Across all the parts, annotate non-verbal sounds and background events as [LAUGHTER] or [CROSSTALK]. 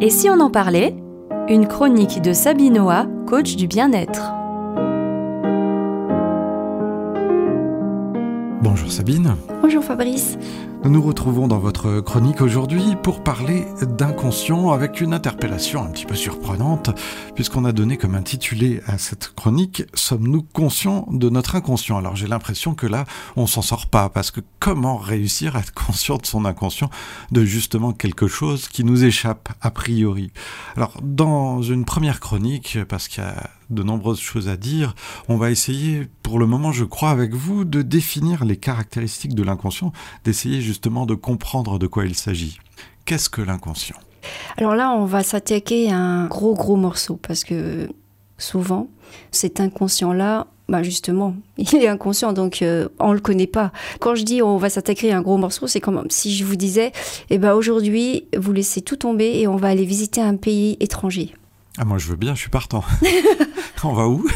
Et si on en parlait? Une chronique de Sabinoa, coach du bien-être. Bonjour Sabine. Bonjour Fabrice. Nous nous retrouvons dans votre chronique aujourd'hui pour parler d'inconscient avec une interpellation un petit peu surprenante puisqu'on a donné comme intitulé à cette chronique Sommes-nous conscients de notre inconscient? Alors j'ai l'impression que là on s'en sort pas parce que comment réussir à être conscient de son inconscient de justement quelque chose qui nous échappe a priori? Alors dans une première chronique parce qu'il y a de nombreuses choses à dire. On va essayer, pour le moment, je crois, avec vous, de définir les caractéristiques de d'essayer justement de comprendre de quoi il s'agit. Qu'est-ce que l'inconscient? Alors là, on va s'attaquer à un gros, gros morceau, parce que souvent, cet inconscient-là, bah justement, [LAUGHS] il est inconscient, donc euh, on le connaît pas. Quand je dis on va s'attaquer à un gros morceau, c'est comme si je vous disais, eh ben aujourd'hui, vous laissez tout tomber et on va aller visiter un pays étranger. Ah moi je veux bien, je suis partant. [LAUGHS] On va où?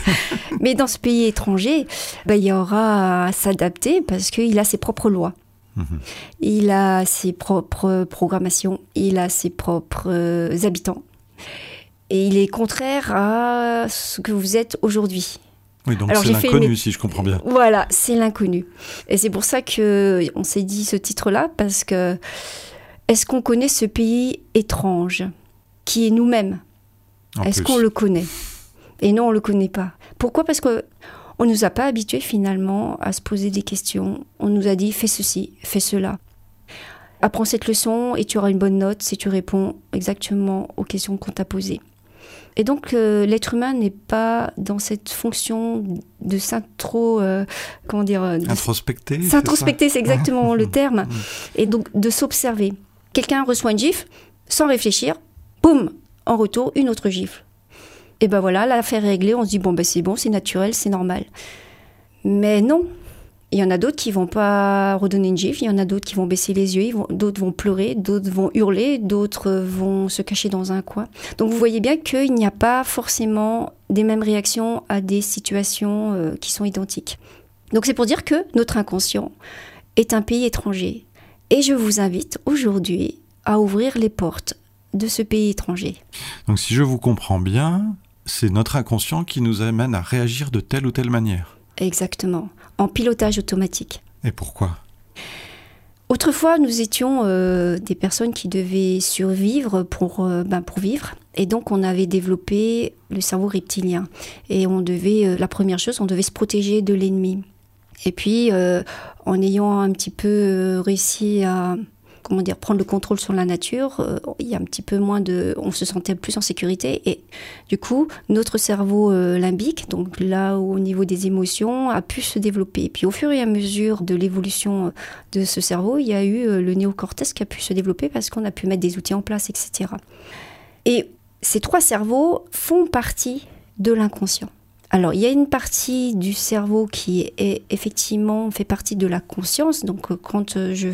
Mais dans ce pays étranger, bah, il y aura à s'adapter parce qu'il a ses propres lois. Mhm. Il a ses propres programmations, il a ses propres euh, habitants. Et il est contraire à ce que vous êtes aujourd'hui. Oui, donc c'est l'inconnu, si je comprends bien. Voilà, c'est l'inconnu. Et c'est pour ça que on s'est dit ce titre-là, parce que est-ce qu'on connaît ce pays étrange, qui est nous-mêmes? Est-ce qu'on le connaît? Et non, on le connaît pas. Pourquoi? Parce que on nous a pas habitués finalement à se poser des questions. On nous a dit fais ceci, fais cela. Apprends cette leçon et tu auras une bonne note si tu réponds exactement aux questions qu'on t'a posées. Et donc euh, l'être humain n'est pas dans cette fonction de s'intro, euh, comment dire, euh, introspecter. S'introspecter, c'est exactement le [LAUGHS] terme. Et donc de s'observer. Quelqu'un reçoit une gifle sans réfléchir, boum, en retour une autre gifle. Et ben voilà, l'affaire est réglée, on se dit bon ben c'est bon, c'est naturel, c'est normal. Mais non, il y en a d'autres qui vont pas redonner une gifle, il y en a d'autres qui vont baisser les yeux, d'autres vont pleurer, d'autres vont hurler, d'autres vont se cacher dans un coin. Donc vous voyez bien qu'il n'y a pas forcément des mêmes réactions à des situations euh, qui sont identiques. Donc c'est pour dire que notre inconscient est un pays étranger. Et je vous invite aujourd'hui à ouvrir les portes de ce pays étranger. Donc si je vous comprends bien, c'est notre inconscient qui nous amène à réagir de telle ou telle manière. Exactement, en pilotage automatique. Et pourquoi? Autrefois, nous étions euh, des personnes qui devaient survivre pour, euh, ben, pour vivre. Et donc, on avait développé le cerveau reptilien. Et on devait, euh, la première chose, on devait se protéger de l'ennemi. Et puis, en ayant un petit peu réussi à comment dire, prendre le contrôle sur la nature, euh, il y a un petit peu moins de, on se sentait plus en sécurité et du coup notre cerveau euh, limbique, donc là où, au niveau des émotions, a pu se développer. Et puis au fur et à mesure de l'évolution euh, de ce cerveau, il y a eu le néocortex qui a pu se développer parce qu'on a pu mettre des outils en place, etc. Et ces trois cerveaux font partie de l'inconscient. Alors, il y a une partie du cerveau qui est effectivement fait partie de la conscience. Donc, euh, quand euh, je,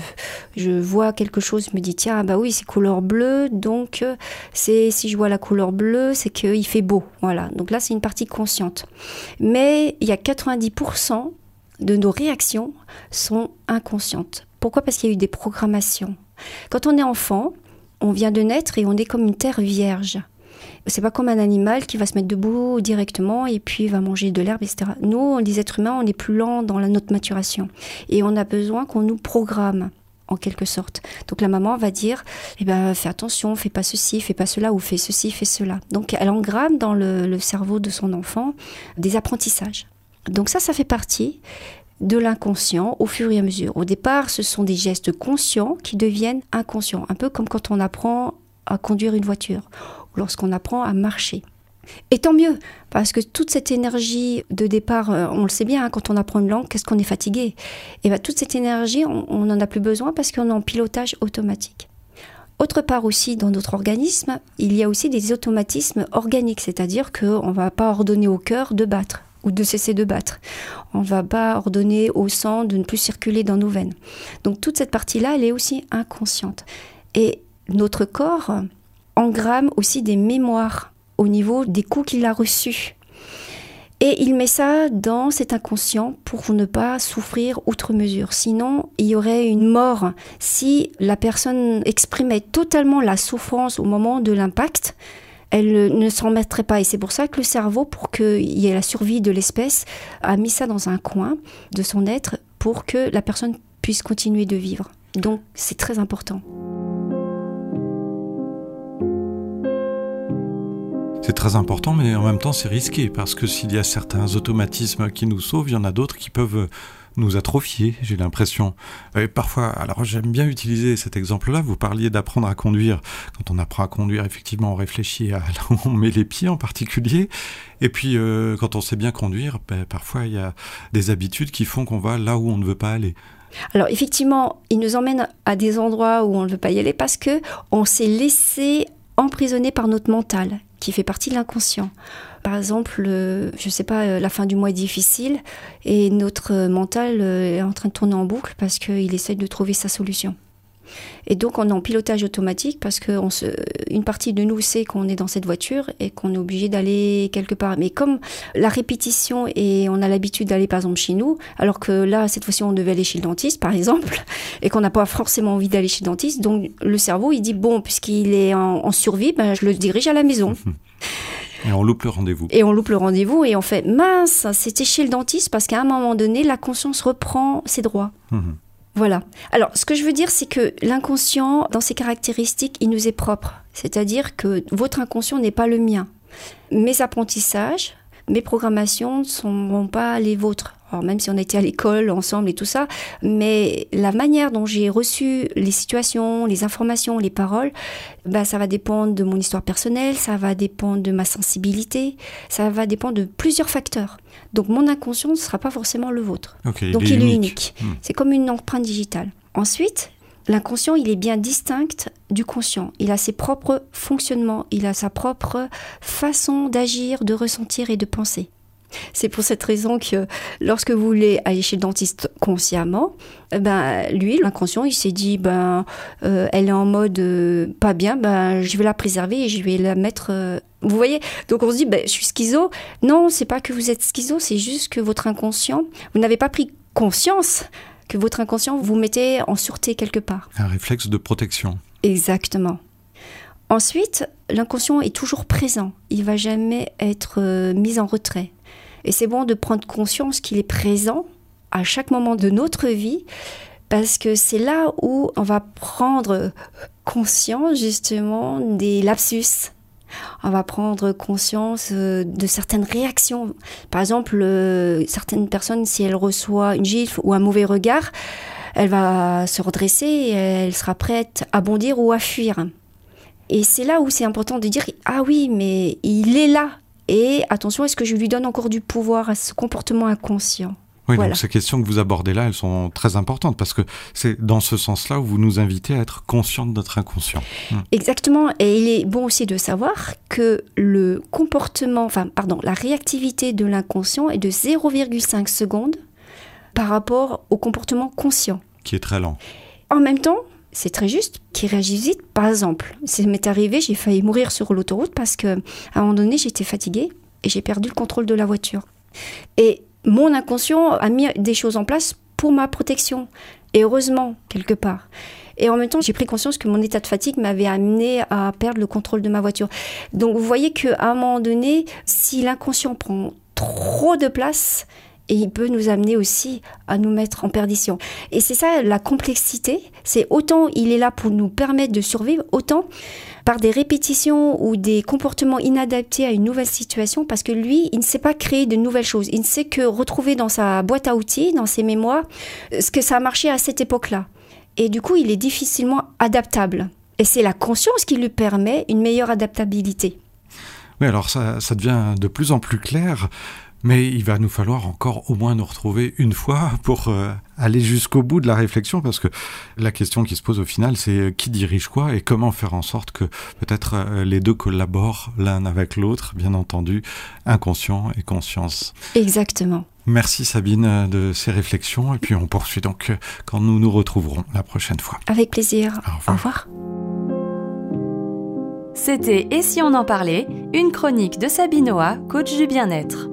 je vois quelque chose, je me dis tiens, bah oui, c'est couleur bleue. Donc, euh, c'est si je vois la couleur bleue, c'est qu'il fait beau. Voilà. Donc là, c'est une partie consciente. Mais il y a 90% de nos réactions sont inconscientes. Pourquoi? Parce qu'il y a eu des programmations. Quand on est enfant, on vient de naître et on est comme une terre vierge. C'est pas comme un animal qui va se mettre debout directement et puis va manger de l'herbe, etc. Nous, les êtres humains, on est plus lent dans la, notre maturation et on a besoin qu'on nous programme en quelque sorte. Donc la maman va dire, eh ben, fais attention, fais pas ceci, fais pas cela, ou fais ceci, fais cela. Donc elle engramme dans le, le cerveau de son enfant des apprentissages. Donc ça, ça fait partie de l'inconscient au fur et à mesure. Au départ, ce sont des gestes conscients qui deviennent inconscients, un peu comme quand on apprend à conduire une voiture lorsqu'on apprend à marcher. Et tant mieux, parce que toute cette énergie de départ, euh, on le sait bien, hein, quand on apprend une langue, qu'est-ce qu'on est fatigué? Et bien toute cette énergie, on n'en a plus besoin parce qu'on est en pilotage automatique. Autre part aussi, dans notre organisme, il y a aussi des automatismes organiques, c'est-à-dire qu'on ne va pas ordonner au cœur de battre ou de cesser de battre. On ne va pas ordonner au sang de ne plus circuler dans nos veines. Donc toute cette partie-là, elle est aussi inconsciente. Et notre corps, engramme aussi des mémoires au niveau des coups qu'il a reçus. Et il met ça dans cet inconscient pour ne pas souffrir outre mesure. Sinon, il y aurait une mort. Si la personne exprimait totalement la souffrance au moment de l'impact, elle ne s'en remettrait pas. Et c'est pour ça que le cerveau, pour qu'il y ait la survie de l'espèce, a mis ça dans un coin de son être pour que la personne puisse continuer de vivre. Donc c'est très important. C'est très important, mais en même temps c'est risqué, parce que s'il y a certains automatismes qui nous sauvent, il y en a d'autres qui peuvent nous atrophier, j'ai l'impression. Et parfois, alors j'aime bien utiliser cet exemple-là, vous parliez d'apprendre à conduire. Quand on apprend à conduire, effectivement, on réfléchit à [LAUGHS] là où on met les pieds en particulier. Et puis, euh, quand on sait bien conduire, ben, parfois il y a des habitudes qui font qu'on va là où on ne veut pas aller. Alors effectivement, il nous emmène à des endroits où on ne veut pas y aller parce que on s'est laissé emprisonner par notre mental qui fait partie de l'inconscient. Par exemple, je ne sais pas, euh, la fin du mois est difficile et notre mental euh, est en train de tourner en boucle parce qu'il essaie de trouver sa solution. Et donc on est en pilotage automatique parce qu'une une partie de nous sait qu'on est dans cette voiture et qu'on est obligé d'aller quelque part. Mais comme la répétition et on a l'habitude d'aller par exemple chez nous, alors que là cette fois-ci on devait aller chez le dentiste par exemple, [LAUGHS] et qu'on n'a pas forcément envie d'aller chez le dentiste, donc le cerveau il dit bon puisqu'il est en, survie, ben, je le dirige à la maison. [LAUGHS] Et on loupe le rendez-vous. Et on loupe le rendez-vous et on fait mince, c'était chez le dentiste parce qu'à un moment donné, la conscience reprend ses droits. Mhm. Voilà. Alors, ce que je veux dire, c'est que l'inconscient, dans ses caractéristiques, il nous est propre. C'est-à-dire que votre inconscient n'est pas le mien. Mes apprentissages, mes programmations ne sont pas les vôtres. Alors même si on était à l'école ensemble et tout ça, mais la manière dont j'ai reçu les situations, les informations, les paroles, bah, ça va dépendre de mon histoire personnelle, ça va dépendre de ma sensibilité, ça va dépendre de plusieurs facteurs. Donc mon inconscient ne sera pas forcément le vôtre. Donc il est, unique. Hmm. C'est comme une empreinte digitale. Ensuite, L'inconscient, il est bien distinct du conscient. Il a ses propres fonctionnements, il a sa propre façon d'agir, de ressentir et de penser. C'est pour cette raison que lorsque vous voulez aller chez le dentiste consciemment, eh ben lui, l'inconscient, il s'est dit ben euh, elle est en mode euh, pas bien, ben je vais la préserver et je vais la mettre. Euh, vous voyez? Donc on se dit ben je suis schizo. Non, c'est pas que vous êtes schizo, c'est juste que votre inconscient, vous n'avez pas pris conscience que votre inconscient vous mettez en sûreté quelque part. Un réflexe de protection. Exactement. Ensuite, l'inconscient est toujours présent. Il va jamais être mis en retrait. Et c'est bon de prendre conscience qu'il est présent à chaque moment de notre vie, parce que c'est là où on va prendre conscience justement des lapsus. On va prendre conscience euh, de certaines réactions. Par exemple, euh, certaines personnes, si elles reçoivent une gifle ou un mauvais regard, elle va se redresser et elle sera prête à bondir ou à fuir. Et c'est là où c'est important de dire ah oui, mais il est là, et attention, est-ce que je lui donne encore du pouvoir à ce comportement inconscient? Oui, donc ces questions que vous abordez là, elles sont très importantes parce que c'est dans ce sens-là où vous nous invitez à être conscient de notre inconscient. Hmm. Exactement. Et il est bon aussi de savoir que le comportement, enfin, pardon, la réactivité de l'inconscient est de 0,5 secondes par rapport au comportement conscient. Qui est très lent. En même temps, c'est très juste, qui réagissent vite. Par exemple, ça m'est arrivé, j'ai failli mourir sur l'autoroute parce que à un moment donné, j'étais fatiguée et j'ai perdu le contrôle de la voiture. Et mon inconscient a mis des choses en place pour ma protection. Et heureusement, quelque part. Et en même temps, j'ai pris conscience que mon état de fatigue m'avait amené à perdre le contrôle de ma voiture. Donc vous voyez qu'à un moment donné, si l'inconscient prend trop de place, et il peut nous amener aussi à nous mettre en perdition. Et c'est ça la complexité, c'est autant il est là pour nous permettre de survivre, autant par des répétitions ou des comportements inadaptés à une nouvelle situation, parce que lui, il ne sait pas créer de nouvelles choses, il ne sait que retrouver dans sa boîte à outils, dans ses mémoires, ce que ça a marché à cette époque-là. Et du coup, il est difficilement adaptable. Et c'est la conscience qui lui permet une meilleure adaptabilité. Oui, alors ça, ça devient de plus en plus clair. Mais il va nous falloir encore au moins nous retrouver une fois pour euh, aller jusqu'au bout de la réflexion, parce que la question qui se pose au final, c'est euh, qui dirige quoi et comment faire en sorte que peut-être euh, les deux collaborent l'un avec l'autre, bien entendu, inconscient et conscience. Exactement. Merci Sabine de ces réflexions, et puis on poursuit donc quand nous nous retrouverons la prochaine fois. Avec plaisir. Au revoir. C'était Et si on en parlait, une chronique de Sabinoa, coach du bien-être.